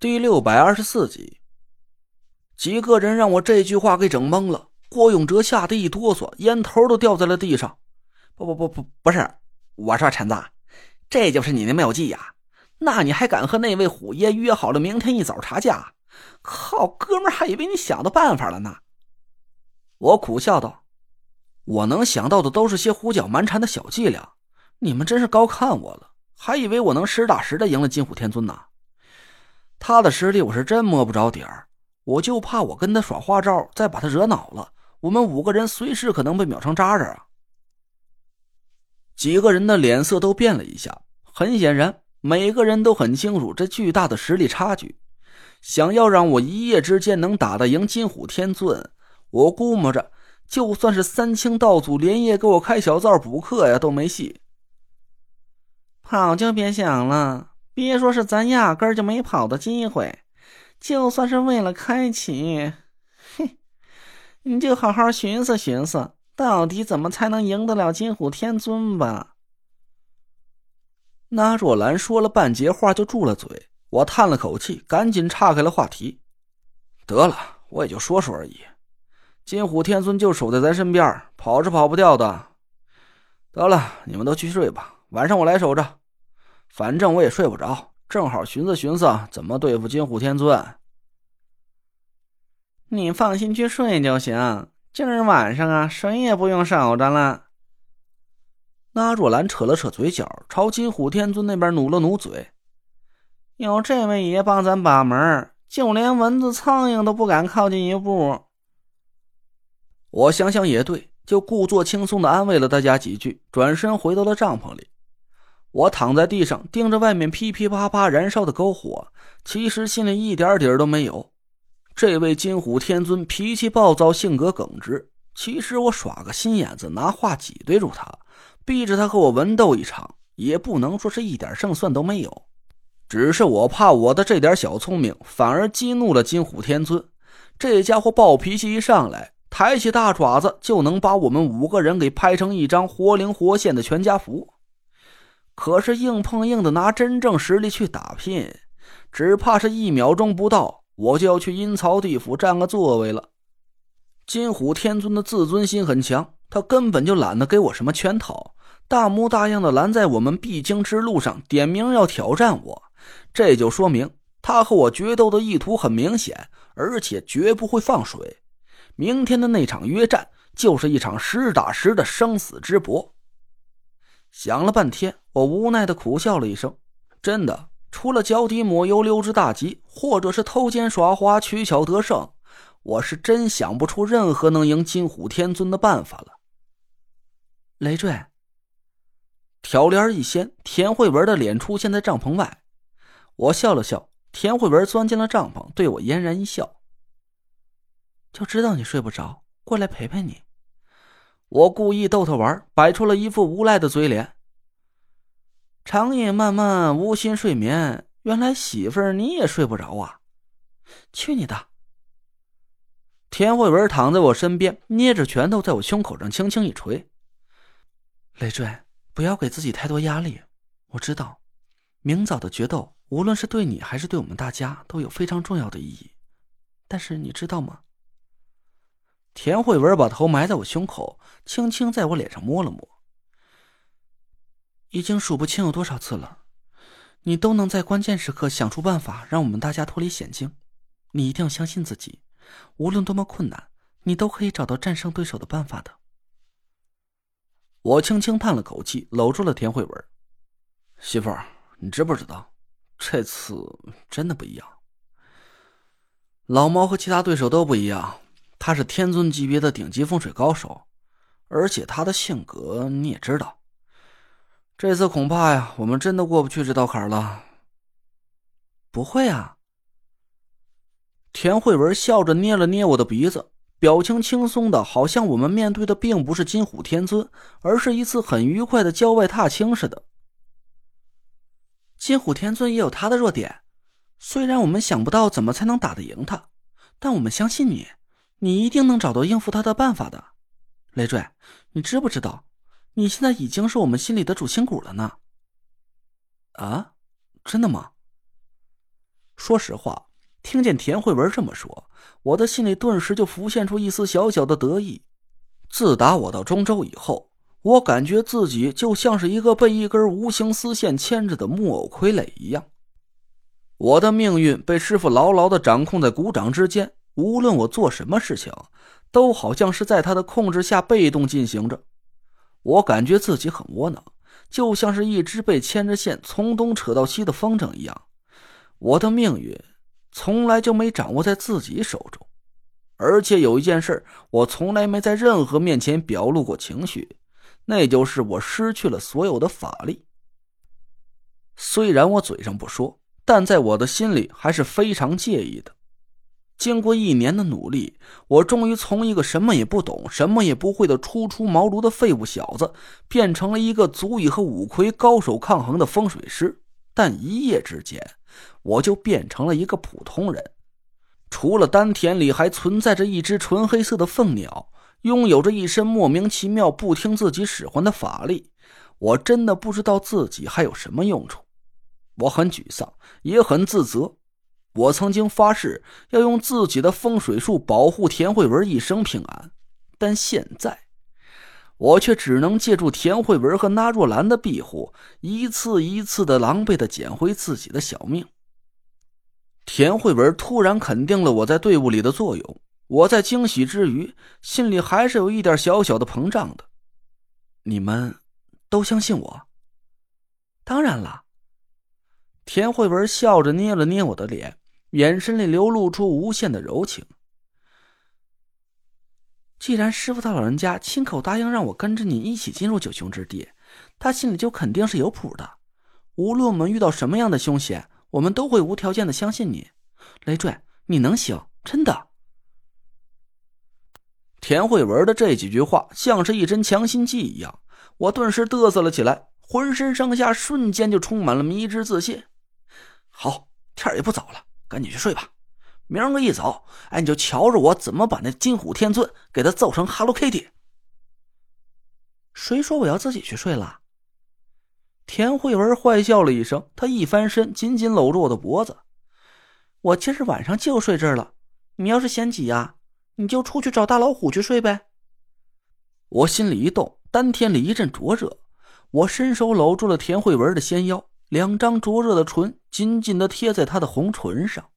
第六百二十四集，几个人让我这句话给整懵了。郭永哲吓得一哆嗦，烟头都掉在了地上。不不不不，不是，我说陈子，这就是你的妙计呀？那你还敢和那位虎爷约好了明天一早查价？靠，哥们还以为你想到办法了呢。我苦笑道：“我能想到的都是些胡搅蛮缠的小伎俩，你们真是高看我了，还以为我能实打实的赢了金虎天尊呢。”他的实力我是真摸不着底儿，我就怕我跟他耍花招，再把他惹恼了，我们五个人随时可能被秒成渣渣啊！几个人的脸色都变了一下，很显然，每个人都很清楚这巨大的实力差距。想要让我一夜之间能打得赢金虎天尊，我估摸着就算是三清道祖连夜给我开小灶补课呀，都没戏。跑就别想了。别说是咱压根儿就没跑的机会，就算是为了开启，嘿，你就好好寻思寻思，到底怎么才能赢得了金虎天尊吧。那若兰说了半截话就住了嘴，我叹了口气，赶紧岔开了话题。得了，我也就说说而已。金虎天尊就守在咱身边，跑是跑不掉的。得了，你们都去睡吧，晚上我来守着。反正我也睡不着，正好寻思寻思怎么对付金虎天尊。你放心去睡就行，今儿晚上啊，谁也不用守着了。那若兰扯了扯嘴角，朝金虎天尊那边努了努嘴。有这位爷帮咱把门，就连蚊子苍蝇都不敢靠近一步。我想想也对，就故作轻松的安慰了大家几句，转身回到了帐篷里。我躺在地上，盯着外面噼噼啪啪燃烧的篝火，其实心里一点底儿都没有。这位金虎天尊脾气暴躁，性格耿直。其实我耍个心眼子，拿话挤兑住他，逼着他和我文斗一场，也不能说是一点胜算都没有。只是我怕我的这点小聪明，反而激怒了金虎天尊。这家伙暴脾气一上来，抬起大爪子就能把我们五个人给拍成一张活灵活现的全家福。可是硬碰硬的拿真正实力去打拼，只怕是一秒钟不到，我就要去阴曹地府占个座位了。金虎天尊的自尊心很强，他根本就懒得给我什么圈套，大模大样的拦在我们必经之路上，点名要挑战我。这就说明他和我决斗的意图很明显，而且绝不会放水。明天的那场约战就是一场实打实的生死之搏。想了半天，我无奈的苦笑了一声。真的，除了脚底抹油、溜之大吉，或者是偷奸耍滑、取巧得胜，我是真想不出任何能赢金虎天尊的办法了。累赘。挑帘一掀，田慧文的脸出现在帐篷外。我笑了笑，田慧文钻进了帐篷，对我嫣然一笑：“就知道你睡不着，过来陪陪你。”我故意逗他玩，摆出了一副无赖的嘴脸。长夜漫漫，无心睡眠，原来媳妇儿你也睡不着啊！去你的！田慧文躺在我身边，捏着拳头在我胸口上轻轻一捶。累赘，不要给自己太多压力。我知道，明早的决斗，无论是对你还是对我们大家，都有非常重要的意义。但是你知道吗？田慧文把头埋在我胸口，轻轻在我脸上摸了摸。已经数不清有多少次了，你都能在关键时刻想出办法让我们大家脱离险境。你一定要相信自己，无论多么困难，你都可以找到战胜对手的办法的。我轻轻叹了口气，搂住了田慧文。媳妇儿，你知不知道，这次真的不一样。老猫和其他对手都不一样。他是天尊级别的顶级风水高手，而且他的性格你也知道。这次恐怕呀，我们真的过不去这道坎了。不会啊！田慧文笑着捏了捏我的鼻子，表情轻松的，好像我们面对的并不是金虎天尊，而是一次很愉快的郊外踏青似的。金虎天尊也有他的弱点，虽然我们想不到怎么才能打得赢他，但我们相信你。你一定能找到应付他的办法的，累赘，你知不知道，你现在已经是我们心里的主心骨了呢？啊，真的吗？说实话，听见田慧文这么说，我的心里顿时就浮现出一丝小小的得意。自打我到中州以后，我感觉自己就像是一个被一根无形丝线牵着的木偶傀儡一样。我的命运被师傅牢牢的掌控在股掌之间，无论我做什么事情，都好像是在他的控制下被动进行着。我感觉自己很窝囊，就像是一只被牵着线从东扯到西的风筝一样。我的命运从来就没掌握在自己手中，而且有一件事，我从来没在任何面前表露过情绪，那就是我失去了所有的法力。虽然我嘴上不说。但在我的心里还是非常介意的。经过一年的努力，我终于从一个什么也不懂、什么也不会的初出茅庐的废物小子，变成了一个足以和五魁高手抗衡的风水师。但一夜之间，我就变成了一个普通人。除了丹田里还存在着一只纯黑色的凤鸟，拥有着一身莫名其妙、不听自己使唤的法力，我真的不知道自己还有什么用处。我很沮丧，也很自责。我曾经发誓要用自己的风水术保护田慧文一生平安，但现在，我却只能借助田慧文和那若兰的庇护，一次一次的狼狈的捡回自己的小命。田慧文突然肯定了我在队伍里的作用，我在惊喜之余，心里还是有一点小小的膨胀的。你们都相信我？当然了。田慧文笑着捏了捏我的脸，眼神里流露出无限的柔情。既然师傅他老人家亲口答应让我跟着你一起进入九凶之地，他心里就肯定是有谱的。无论我们遇到什么样的凶险，我们都会无条件的相信你。雷坠，你能行，真的。田慧文的这几句话像是一针强心剂一样，我顿时嘚瑟了起来，浑身上下瞬间就充满了迷之自信。好，天也不早了，赶紧去睡吧。明儿个一早，哎，你就瞧着我怎么把那金虎天尊给他揍成 Hello Kitty。谁说我要自己去睡了？田慧文坏笑了一声，他一翻身，紧紧搂住我的脖子。我今儿晚上就睡这儿了。你要是嫌挤呀，你就出去找大老虎去睡呗。我心里一动，丹田里一阵灼热，我伸手搂住了田慧文的纤腰。两张灼热的唇紧紧地贴在他的红唇上。